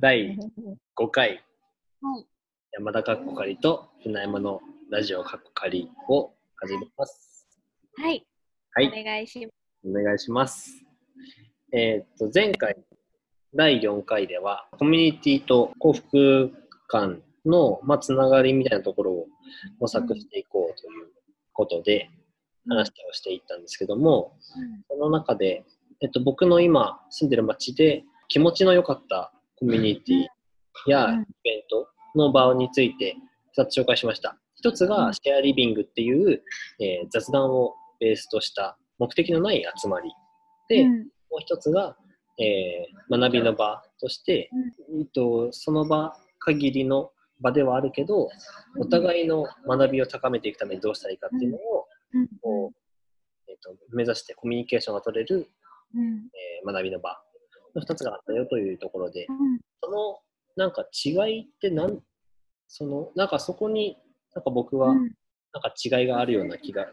第5回、はい。山田かっこかりと船山のラジオかっこかりを始めます。はい。はい、お願いします。お願いします。えーっと、前回、第4回では、コミュニティと幸福感の、まあ、つながりみたいなところを模索していこうということで、話をしていったんですけども、その中で、えっと、僕の今住んでる町で気持ちの良かったコミュニティやうん。イベントの場について2つ紹介しました。一つうん。がシェアリビングっていう、えー雑談をベースとした目的のない集まり。で、うん。もう一つが、えー学びの場として、えっと、その場限りの場ではあるけど、お互いの学びを高めていくためにどうしたらいいかっていうのを、うん。こうえっと目指してコミュニケーションが取れる、うん。えー学びの場の2つがあったよというところで、うん。そのなんか違いってなんそのなんかそこになんか僕はうん。なんか違いがあるような気が、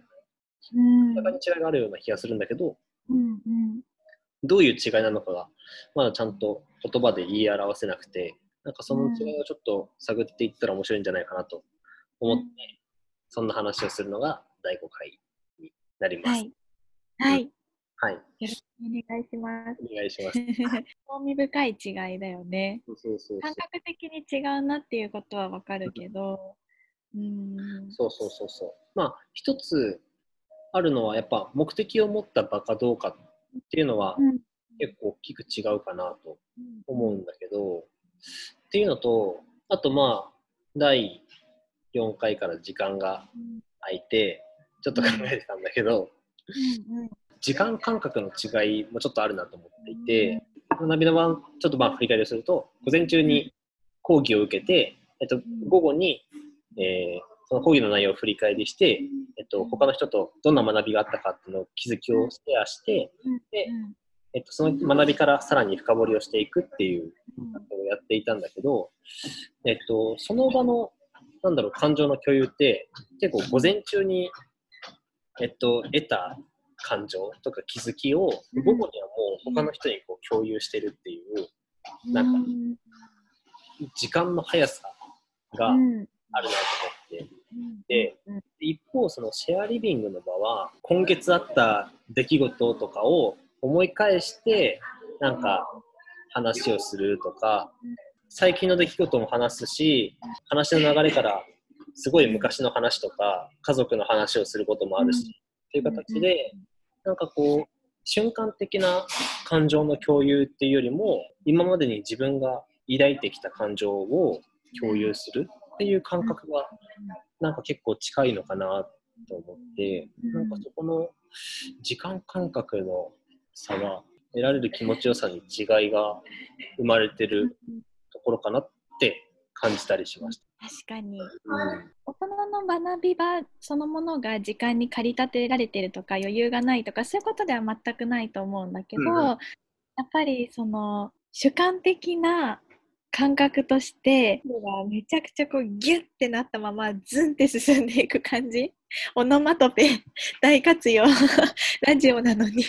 うん。中に違いがあるような気がするんだけど、うんうん。どういう違いなのかがまだちゃんと言葉で言い表せなくて、なんかその違いをちょっと探っていったら面白いんじゃないかなと思って、うん。そんな話をするのが第5回になります。はい。はい。よはい、ろしくお願いします。お願いします。興味深い違いだよね。そうそうそう感覚的に違うなっていうことはわかるけど、うん。そうそうそうそう。まあ一つあるのはやっぱ目的を持った場かどうかっていうのはうん結構大きく違うかなと思うんだけど、っていうのとあとまあ第4回から時間がうん空いてちょっと考えてたんだけど、うん時間感覚の違いもちょっとあるなと思っていて、学びの場ちょっとまあ振り返りをすると午前中に講義を受けて、えっと、午後に、えーその講義の内容を振り返りして、えっと、他の人とどんな学びがあったかっていうのを気づきをシェアして、でうん。えっと、その学びからさらに深掘りをしていくっていううん。ことをやっていたんだけど、えっと、その場のなんだろう感情の共有って結構午前中に、えっと、得た感情とか気づきをうん。午後にはもう他の人にこう共有してるっていうなんかうん時間の速さがうん。あるなと思って。うん。でうん。一方そのシェアリビングの場は今月あった出来事とかを思い返してなんか話をするとか最近の出来事も話すし話の流れからすごい昔の話とか家族の話をすることもあるし、っていう形でなんかこう瞬間的な感情の共有っていうよりも今までに自分が抱いてきた感情を共有するっていう感覚がなんか結構近いのかなと思って、うんなんかそこの時間感覚の差は得られる気持ちよさに違いが生まれてるところかなって感じたりしました。確かに。うん。大人の学び場そのものが時間に駆り立てられてるとか余裕がないとかそういうことでは全くないと思うんだけど、うんうん。やっぱりその主観的な感覚としてがめちゃくちゃこうギュッてなったままズンって進んでいく感じ。オノマトペ大活用。ラジオなのに。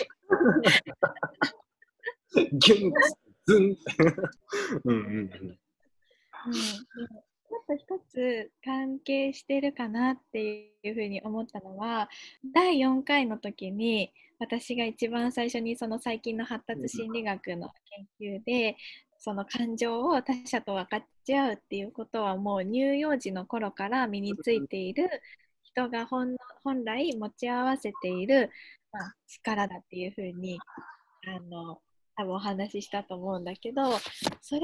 ギュンズン。うんうんうん。うん、と一つ関係してるかなっていうふうに思ったのは第4回の時に私が一番最初にその最近の発達心理学の研究でその感情を他者と分かち合うっていうことはもう乳幼児の頃から身についている人が本本来持ち合わせている、まあ、力だっていうふうにあの多分お話ししたと思うんだけどそれ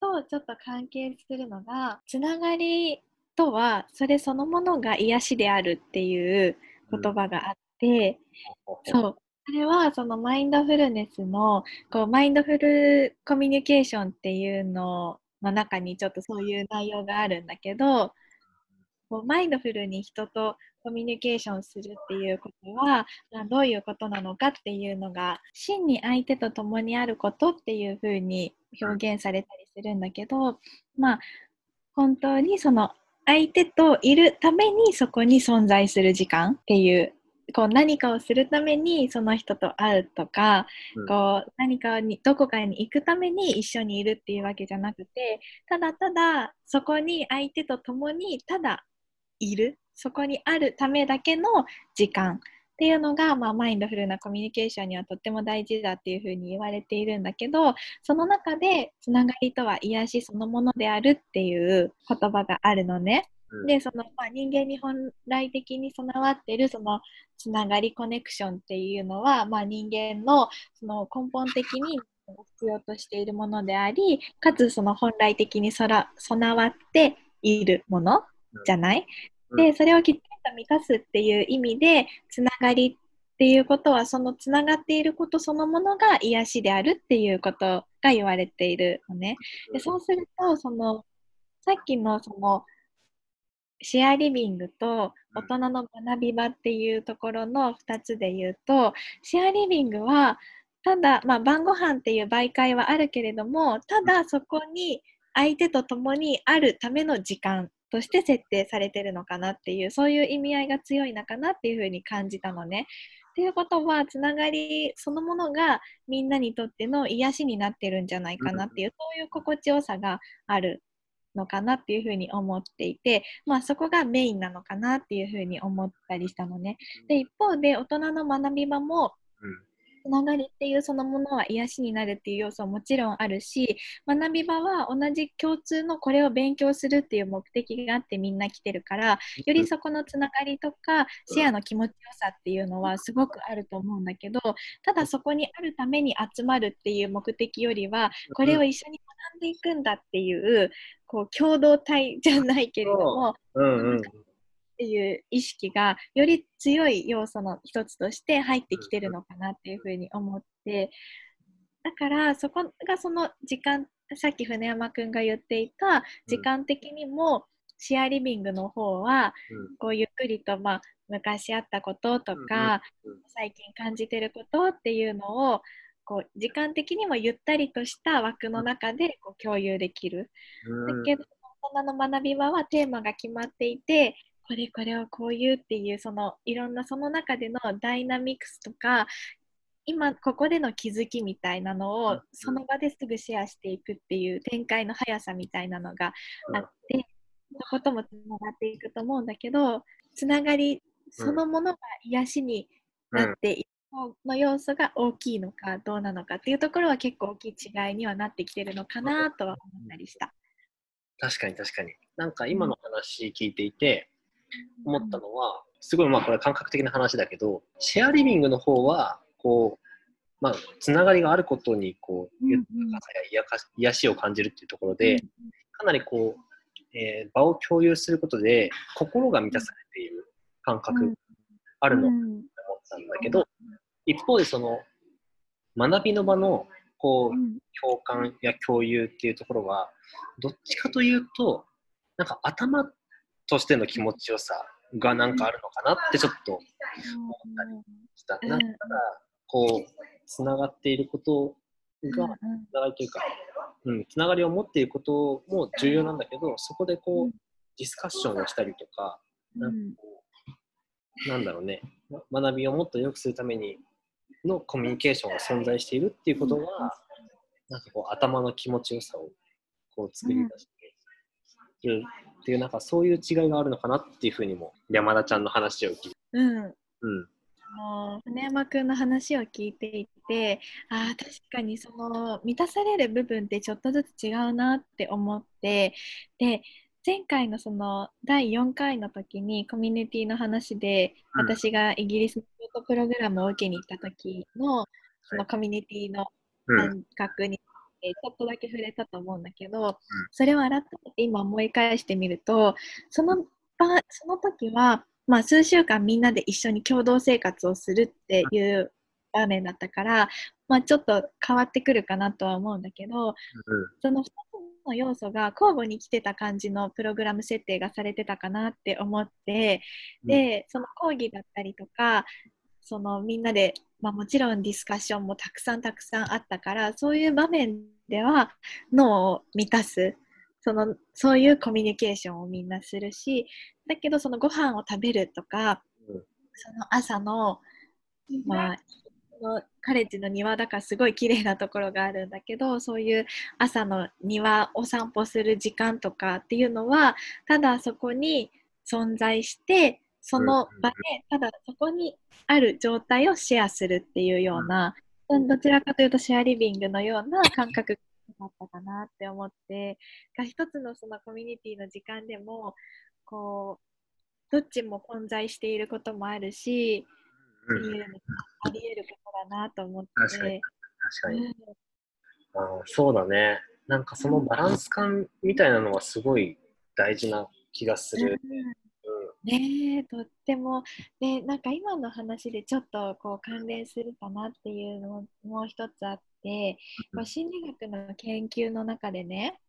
とちょっと関係するのがつながりとはそれそのものが癒しであるっていう言葉があって、そう。それはそのマインドフルネスのこうマインドフルコミュニケーションっていうのの中にちょっとそういう内容があるんだけどこうマインドフルに人とコミュニケーションするっていうことはまあどういうことなのかっていうのが真に相手と共にあることっていうふうに表現されたりするんだけどまあ本当にその相手といるためにそこに存在する時間っていうこう何かをするためにその人と会うとか、うん。こう何かにどこかに行くために一緒にいるっていうわけじゃなくてただただそこに相手と共にただいる。そこにあるためだけの時間っていうのが、まあ、マインドフルなコミュニケーションにはとっても大事だっていうふうに言われているんだけどその中でつながりとは癒しそのものであるっていう言葉があるのね。うん。でその、まあ、人間に本来的に備わってるそのつながりコネクションっていうのは、まあ、人間のその根本的に必要としているものでありかつその本来的にそら備わっているものじゃない、うん。でそれをきちんと満たすっていう意味でつながりっていうことはそのつながっていることそのものが癒しであるっていうことが言われているのね。でそうするとそのさっきのそのシェアリビングと大人の学び場っていうところの2つで言うとシェアリビングはただ、まあ、晩ご飯っていう媒介はあるけれどもただそこに相手と共にあるための時間として設定されてるのかなっていうそういう意味合いが強いのかなっていうふうに感じたのね。っていうことはつながりそのものがみんなにとっての癒しになってるんじゃないかなっていう、そういう心地よさがあるのかなっていうふうに思っていて、まあ、そこがメインなのかなっていうふうに思ったりしたのね。で一方で大人の学び場もうんつながりっていうそのものは癒しになるっていう要素はもちろんあるし学び場は同じ共通のこれを勉強するっていう目的があってみんな来てるからよりそこのつながりとかシェアの気持ちよさっていうのはすごくあると思うんだけどただそこにあるために集まるっていう目的よりはこれを一緒に学んでいくんだっていうこう共同体じゃないけれどもっていう意識がより強い要素の一つとして入ってきてるのかなっていうふうに思ってだからそこがその時間さっき船山くんが言っていた時間的にもシェアリビングの方はこうゆっくりと、まあ、昔あったこととか最近感じてることっていうのをこう時間的にもゆったりとした枠の中でこう共有できる。うん。だけど大人の学び場はテーマが決まっていてこれこれをこう言うっていうそのいろんなその中でのダイナミクスとか今ここでの気づきみたいなのうんをその場ですぐシェアしていくっていう展開の速さみたいなのがあって、そこともつながっていくと思うんだけどつながりそのものが癒しになっているの要素が大きいのかどうなのかっていうところは結構大きい違いにはなってきてるのかなとは思ったりした。確かに確かに。なんか今の話聞いていて思ったのは、すごいまあこれ感覚的な話だけど、シェアリビングの方は、こう、まあ、つながりがあることに、こう、豊かさや癒しを感じるっていうところで、かなりこう、えー場を共有することで、心が満たされている感うん。覚あるのうん。と思ったんだけど、一方でその、学びの場の、こう、うん。共感や共有っていうところはどっちかというとなんか頭としての気持ちよさがなんかあるのかなってちょっとした。うん。なんかこうつながっていることうんがつながりというか、うん、つながりを持っていることも重要なんだけどそこでこうん。うディスカッションをしたりとかなんかこうなんだろうね。ま学びをもっと良くするためにのコミュニケーションが存在しているっていうことは、なんかこう頭の気持ちよさをこう作り出しているっていうなんかそういう違いがあるのかなっていうふうにも山田ちゃんの話を聞いて、うん。うん。あの船山くんの話を聞いていてあー確かにその満たされる部分ってちょっとずつ違うなって思ってで前回のその第4回の時にコミュニティの話で、うん。私がイギリスのプログラムを受けに行った時のそのコミュニティのうん。感覚に、えーちょっとだけ触れたと思うんだけど、それを改めて今思い返してみるとその場その時は、まあ、数週間みんなで一緒に共同生活をするっていう場面だったから、まあ、ちょっと変わってくるかなとは思うんだけどその2つの要素が交互に来てた感じのプログラム設定がされてたかなって思ってでその講義だったりとかそのみんなで、まあ、もちろんディスカッションもたくさんたくさんあったからそういう場面では脳を満たすそのそういうコミュニケーションをみんなするしだけどそのご飯を食べるとかうん。その朝の、まあ、のカレッジの庭だからすごい綺麗なところがあるんだけどそういう朝の庭を散歩する時間とかっていうのはただそこに存在してその場でただそこにある状態をシェアするっていうようなどちらかというとシェアリビングのような感覚だったかなって思ってが一つのそのコミュニティの時間でもこうどっちも混在していることもあるし、っていうのがあり得ることだなと思って。確かに。確かに。あそうだね。なんかそのバランス感みたいなのはすごい大事な気がする。ねとっても。でなんか今の話でちょっとこう関連するかなっていうのももう一つあって、うん、心理学の研究の中でね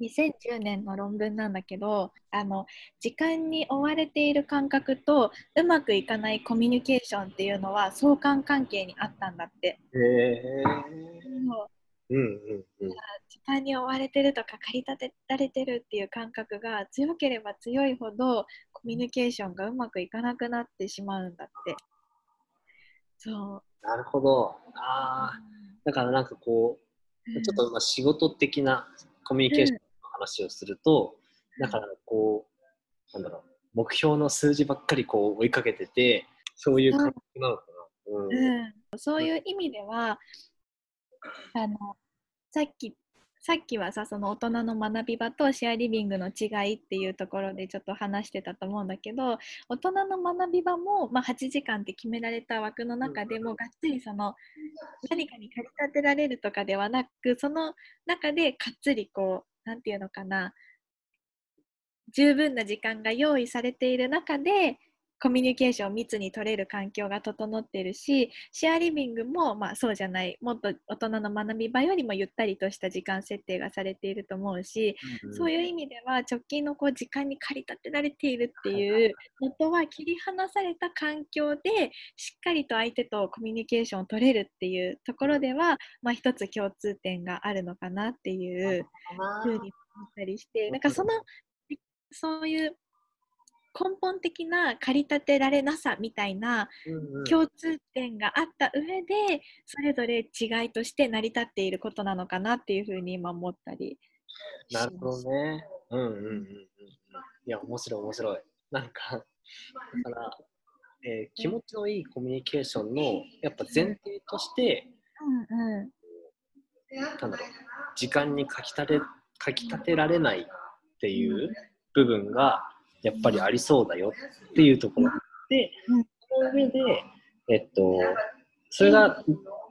2010年の論文なんだけどあの時間に追われている感覚とうまくいかないコミュニケーションっていうのは相関関係にあったんだって。へえ。う。んうんうん、時間に追われてるとか駆り立てられてるっていう感覚が強ければ強いほどコミュニケーションがうまくいかなくなってしまうんだって。そう。なるほど。ああ、だからなんかこう、ちょっとまあ仕事的なコミュニケーションの話をすると、うん、だからこう、なんだろう、目標の数字ばっかりこう追いかけてて、そういう感覚なのかな。うん、うん、そういう意味では、あのさっきさっきはさその大人の学び場とシェアリビングの違いっていうところでちょっと話してたと思うんだけど大人の学び場も、まあ、8時間って決められた枠の中でもがっつりその何かに駆り立てられるとかではなくその中でかっつりこう何て言うのかな十分な時間が用意されている中でコミュニケーションを密に取れる環境が整っているしシェアリビングも、まあ、そうじゃないもっと大人の学び場よりもゆったりとした時間設定がされていると思うし、うん、そういう意味では直近のこう時間に駆り立てられているっていうのとは切り離された環境でしっかりと相手とコミュニケーションを取れるっていうところでは、まあ、一つ共通点があるのかなっていうふうに思ったりしてなんかそのそういう根本的な駆り立てられなさみたいな共通点があった上でそれぞれ違いとして成り立っていることなのかなっていうふうに今思ったりなるほどね。うんうんうんうん。いや面白い面白い。なんかだから、えー、気持ちのいいコミュニケーションのやっぱ前提として、うんうん、なんだろう時間にかきたてかきたてられないっていう部分がやっぱりありそうだよっていうところで、その上で、えっと、それが、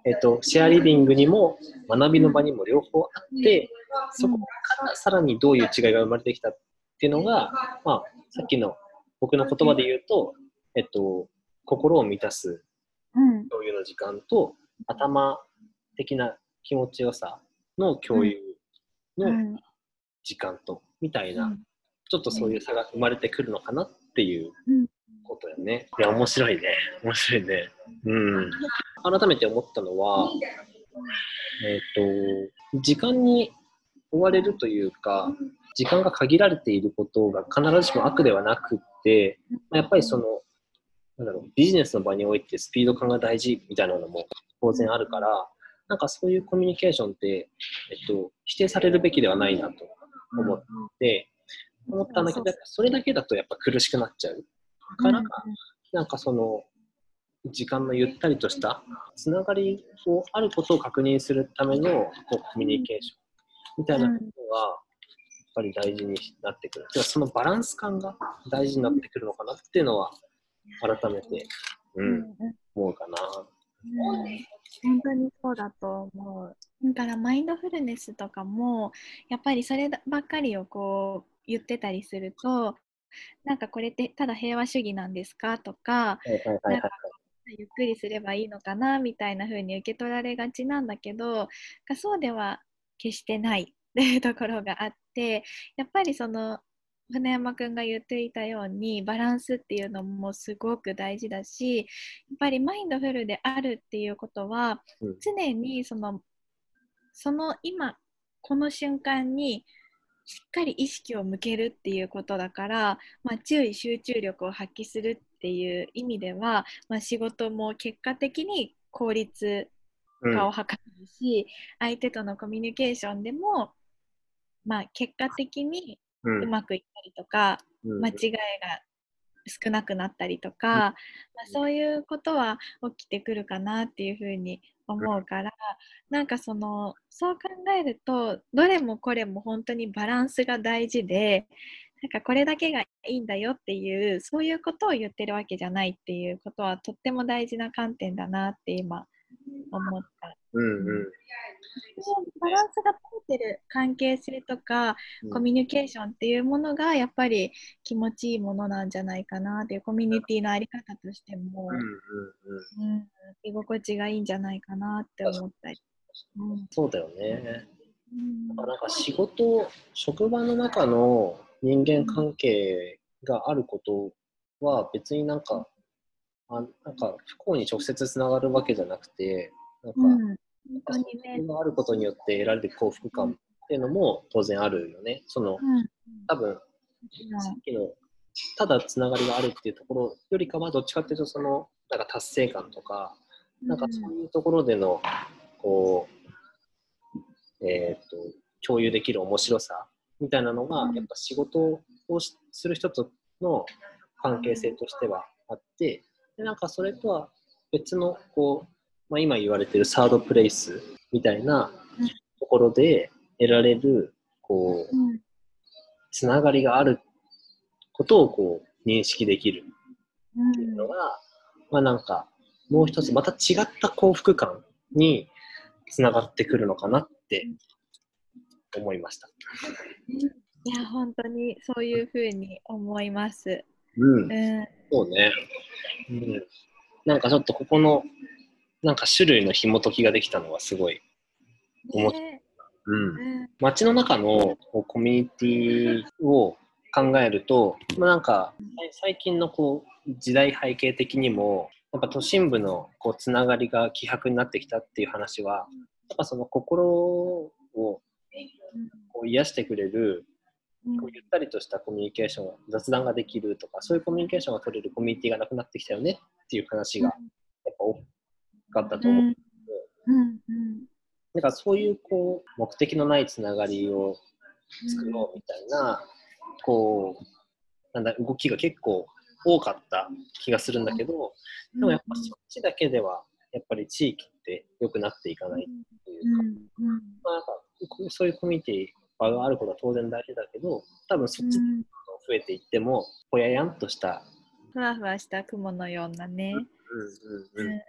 えっと、シェアリビングにも学びの場にも両方あって、そこからさらにどういう違いが生まれてきたっていうのが、まあ、さっきの僕の言葉で言うと、えっと、心を満たす共有の時間と、頭的な気持ちよさの共有の時間と、みたいなちょっとそういう差が生まれてくるのかなっていうことよね。いや、面白いね。面白いね。うん。改めて思ったのは、えっ、ー、と、時間に追われるというか、時間が限られていることが必ずしも悪ではなくって、やっぱりその、なんだろう、ビジネスの場においてスピード感が大事みたいなのも当然あるから、なんかそういうコミュニケーションって、えっと、否定されるべきではないなと思って、思ったんだけど、それだけだとやっぱ苦しくなっちゃう。から、なんかその、時間のゆったりとしたつながりをあることを確認するためのこうコミュニケーションみたいなことがやっぱり大事になってくる。そのバランス感が大事になってくるのかなっていうのは改めて、うん、思うかな。うん、本当にそうだと思う。だからマインドフルネスとかもやっぱりそればっかりをこう言ってたりするとなんかこれってただ平和主義なんですかとかゆっくりすればいいのかなみたいな風に受け取られがちなんだけどそうでは決してない っていうところがあってやっぱりその船山くんが言っていたようにバランスっていうのもすごく大事だしやっぱりマインドフルであるっていうことは、常にそのその今この瞬間にしっかり意識を向けるっていうことだから、まあ、注意集中力を発揮するっていう意味では、まあ、仕事も結果的に効率化を図るし、相手とのコミュニケーションでも、まあ、結果的にうまくいったりとか、間違いが少なくなったりとか、まあ、そういうことは起きてくるかなっていうふうに思うからなんかそのそう考えるとどれもこれも本当にバランスが大事でなんかこれだけがいいんだよっていうそういうことを言ってるわけじゃないっていうことはとっても大事な観点だなって今思った。うんうん、バランスが取れてる関係性とか、うん、コミュニケーションっていうものがやっぱり気持ちいいものなんじゃないかなっていうコミュニティの在り方としても、うんうん。うん、居心地がいいんじゃないかなって思ったり。うん、そうだよね。うん、なんか仕事職場の中の人間関係があることは別になんかあなんか不幸に直接つながるわけじゃなくてなんか、うん、本当にね、があることによって得られる幸福感っていうのも当然あるよね。その、うん、多分、さっきのただつながりがあるっていうところよりかはどっちかっていうとそのなんか達成感とか、なんかそういうところでのこう、えっ、ー、と共有できる面白さみたいなのが、やっぱ仕事をする人との関係性としてはあってでなんかそれとは別のこうまあ、今言われてるサードプレイスみたいなところで得られるこう、つながりがあることをこう認識できるっていうのが、まあなんかもう一つまた違った幸福感につながってくるのかなって思いました。いや本当にそういうふうに思います。うん、うん、そうね、うん。なんかちょっとここのなんか種類の紐解きができたのはすごい思った。ね、うん。街の中のコミュニティを考えると、まあ、なんか最近のこう時代背景的にもやっぱ都心部のこうつながりが希薄になってきたっていう話はやっぱその心をこう癒してくれるこうゆったりとしたコミュニケーション雑談ができるとかそういうコミュニケーションが取れるコミュニティがなくなってきたよねっていう話がやっぱかったと思う。ん。ですけど、うん。うん、なんかそういうこう目的のないつながりを作ろうみたいな、こうなんだ動きが結構多かった気がするんだけど、でもやっぱそっちだけではやっぱり地域って良くなっていかないっていうか、まあ、そういうコミュニティ場があることは当然大事だけど多分そっち増えていってもほややんとしたふわふわした雲のようなね、うんうんうん、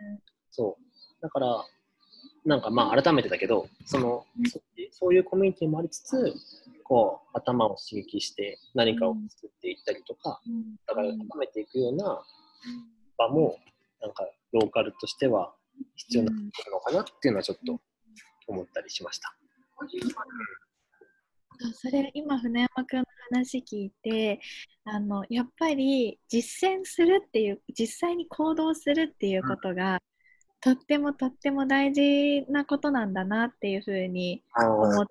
そう。だから、なんかまあ改めてだけど、その、そそういうコミュニティもありつつ、こう、頭を刺激して何かを作っていったりとか、だから高めていくような場も、なんかローカルとしては必要になのかなっていうのはちょっと思ったりしました。それ今船山君の話聞いてあのやっぱり実践するっていう実際に行動するっていうことが、とってもとっても大事なことなんだなっていうふうに思っ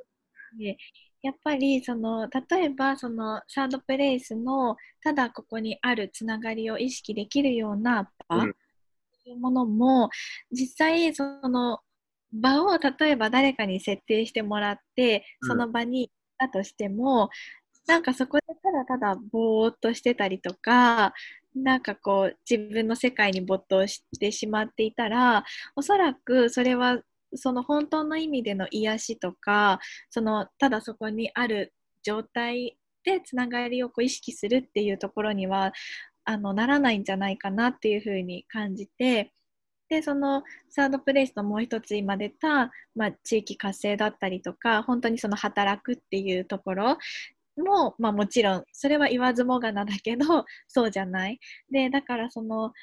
てやっぱりその例えばそのサードプレイスのただここにあるつながりを意識できるような場、うん、というものも実際その場を例えば誰かに設定してもらってその場に行ったとしても、なんかそこでただただぼーっとしてたりとかなんかこう自分の世界に没頭してしまっていたらおそらくそれはその本当の意味での癒しとかそのただそこにある状態でつながりをこう意識するっていうところにはあのならないんじゃないかなっていうふうに感じてでそのサードプレイスのもう一つ今出た、まあ、地域活性だったりとか本当にその働くっていうところも、まあ、もちろんそれは言わずもがなだけど そうじゃない。でだからその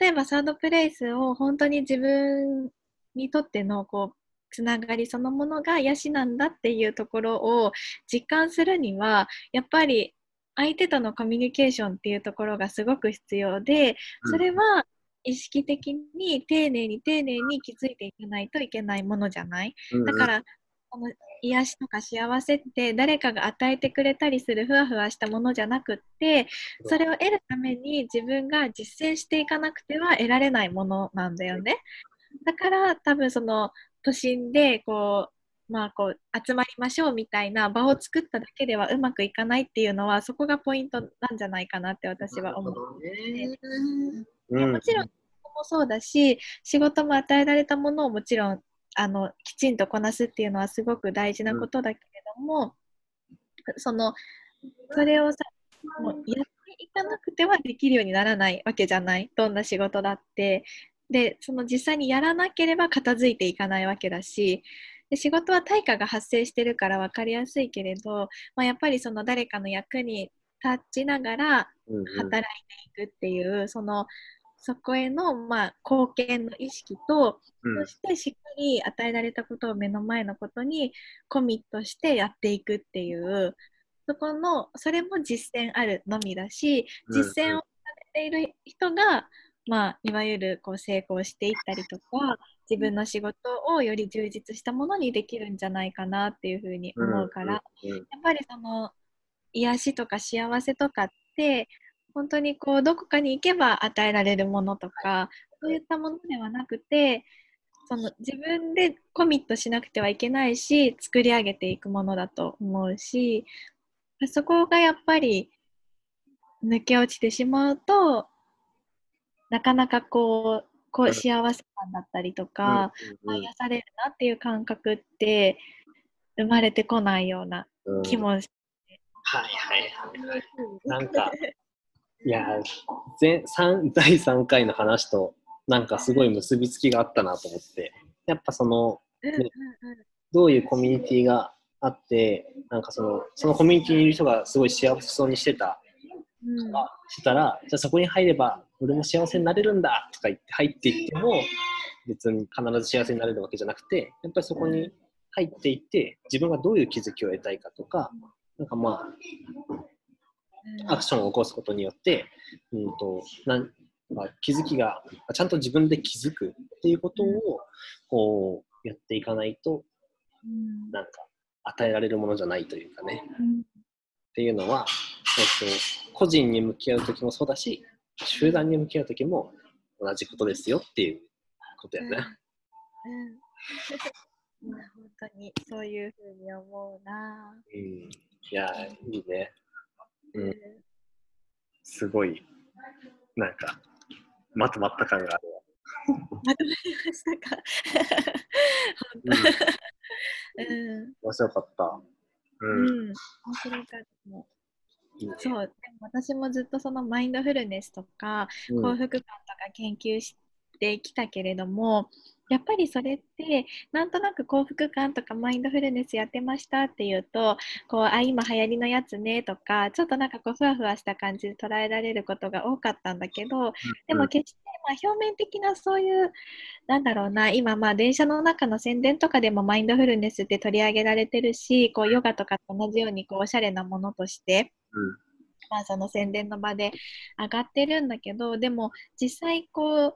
例えばサードプレイスを本当に自分にとってのこうつながりそのものが癒しなんだっていうところを実感するにはやっぱり相手とのコミュニケーションっていうところがすごく必要でそれは意識的に丁寧に丁寧に気づいていかないといけないものじゃない、だからこの癒しとか幸せって誰かが与えてくれたりするふわふわしたものじゃなくってそれを得るために自分が実践していかなくては得られないものなんだよね。だから多分その都心でこうまあこう集まりましょうみたいな場を作っただけではうまくいかないっていうのはそこがポイントなんじゃないかなって私は思う。ねでもちろんもそうだし仕事も与えられたものをもちろんあのきちんとこなすっていうのはすごく大事なことだけれども、そのそれをさもうやっていかなくてはできるようにならないわけじゃない。どんな仕事だって。でその実際にやらなければ片付いていかないわけだしで仕事は対価が発生してるから分かりやすいけれど、まあ、やっぱりその誰かの役に立ちながらうんうん。働いていくっていう、そのそこへの、まあ、貢献の意識と、うん。そしてしっかり与えられたことを目の前のことにコミットしてやっていくっていうそこのそれも実践あるのみだしうん。実践をされている人が、まあ、いわゆるこう成功していったりとか自分の仕事をより充実したものにできるんじゃないかなっていうふうに思うから、やっぱりその癒しとか幸せとかって本当にこうどこかに行けば与えられるものとかそういったものではなくてその自分でコミットしなくてはいけないし作り上げていくものだと思うしそこがやっぱり抜け落ちてしまうとなかなかこうこうんう幸せ感だったりとか、うんうん癒されるなっていう感覚って生まれてこないようなうん気もしはいはいはいはい。なんか、いや、前三第3回の話と、なんかすごい結びつきがあったなと思って、やっぱその、うんうんうん。どういうコミュニティがあって、なんかその、そのコミュニティにいる人がすごい幸せそうにしてた、うん。してたら、じゃあそこに入れば、俺も幸せになれるんだとか言って入っていっても、別に必ず幸せになれるわけじゃなくて、やっぱりそこに入っていって、自分がどういう気づきを得たいかとか、なんかまあ、アクションを起こすことによって、うんとなんまあ、気づきが、ちゃんと自分で気づくっていうことをこうやっていかないと、うんなんか与えられるものじゃないというかね、うんっていうのは、えっと、個人に向き合うときもそうだし、集団に向き合うときも同じことですよっていうことやね。うん、本当にそういうふうに思うな。うん、いや、いいね。う、うんすごい、なんか、まとまった感があるわ。まとまりましたか？うん。面白かった。ううん。ん。面白かったそう。でも私もずっとそのマインドフルネスとか、うん幸福感とか研究してきたけれども、やっぱりそれってなんとなく幸福感とかマインドフルネスやってましたっていうとこうあ今流行りのやつねとかちょっとなんかこうふわふわした感じで捉えられることが多かったんだけどでも決してまあ表面的なそういうなんだろうな今まあ電車の中の宣伝とかでもマインドフルネスって取り上げられてるしこうヨガとかと同じようにこうおしゃれなものとしてうん。まあ、その宣伝の場で上がってるんだけどでも実際こう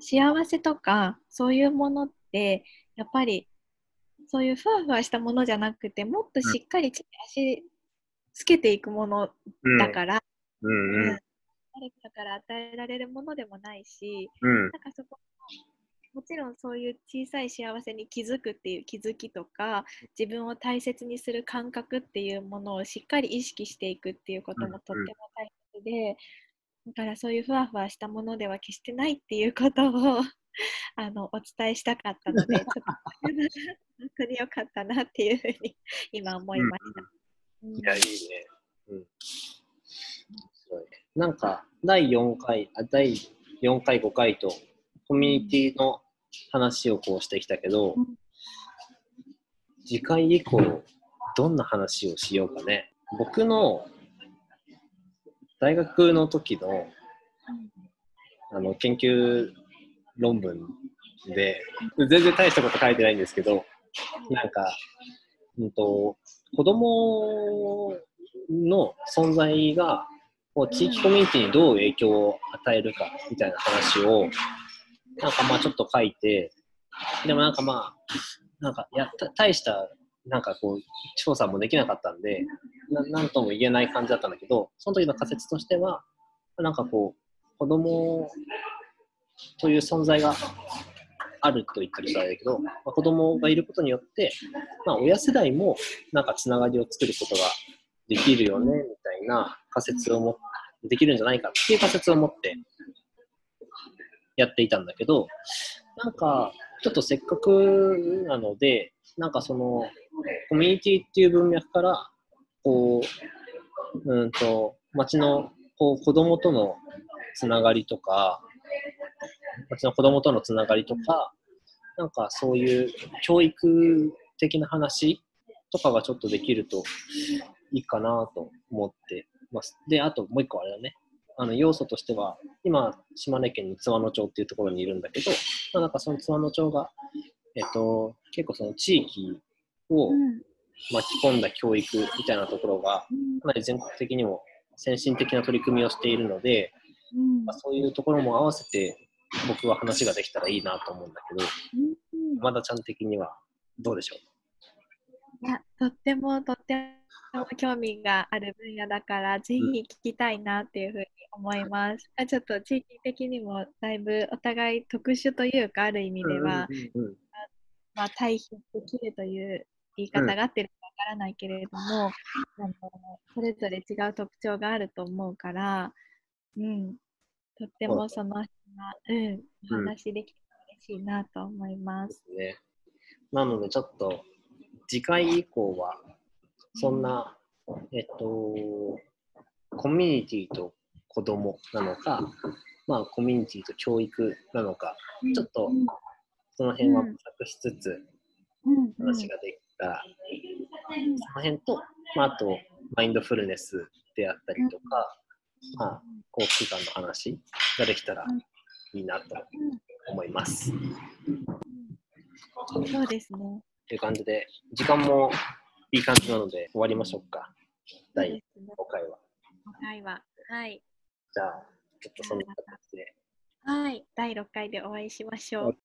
幸せとかそういうものってやっぱりそういうふわふわしたものじゃなくてもっとしっかり地に足つけていくものうんだから、うん。うんうん。誰かから与えられるものでもないしうん。なんかそこもちろんそういう小さい幸せに気づくっていう気づきとか自分を大切にする感覚っていうものをしっかり意識していくっていうこともとっても大切で、だからそういうふわふわしたものでは決してないっていうことを あのお伝えしたかったので ちょっと本当に良かったなっていうふうに今思いました。うんいや、いいね。うん。面白いねなんか、第4回、あ第4回、5回と、コミュニティの話をこうしてきたけど、うん次回以降、どんな話をしようかね。僕の大学の時のあの研究論文で、全然大したこと書いてないんですけど、なんか、うんと、子供の存在がこう地域コミュニティにどう影響を与えるかみたいな話をなんかまあちょっと書いてでもなんかまあなんかやた大したなんかこう調査もできなかったんでなんとも言えない感じだったんだけどその時の仮説としてはなんかこう子供という存在があると言ったりしたらいいけど、まあ、子供がいることによって、まあ、親世代もなんかつながりを作ることができるよねみたいな仮説をもできるんじゃないかっていう仮説を持ってやっていたんだけどなんかちょっとせっかくなのでなんかそのコミュニティっていう文脈からこううんと町のこう子供とのつながりとか町の子供とのつながりとかなんかそういう教育的な話とかがちょっとできるといいかなと思ってます。で、あともう一個あれだね。あの要素としては、今、島根県の津和野町っていうところにいるんだけど、まあ、なんかその津和野町が、えっと、結構その地域をうん。巻き込んだ教育みたいなところが、うん。かなり全国的にも先進的な取り組みをしているので、うん。まあ、そういうところも合わせて僕は話ができたらいいなと思うんだけど、うん。まだちゃん的にはどうでしょう？いや、とってもとっても興味がある分野だから、ぜひ聞きたいなっていうふうに思います。あちょっと地域的にもだいぶお互い特殊というか、ある意味では、うんうんまあ、対比できるという言い方が合ってるかわからないけれども、あのそれぞれ違う特徴があると思うから、うん、とってもその辺が、うん、お話できたら嬉しいなと思います。ですね。なのでちょっと次回以降はそんな、えっと、コミュニティと子供なのか、まあコミュニティと教育なのか、ちょっとうんその辺は模索しつつ話ができたら、その辺と、まあ、あとマインドフルネスであったりとか、まあ、幸福感の話ができたらいいなと思います。そうですね。という感じで、時間もいい感じなので終わりましょうか。第ですね5回は。今回は、はい。じゃあ、ちょっとそんな形で。はい。第6回でお会いしましょう。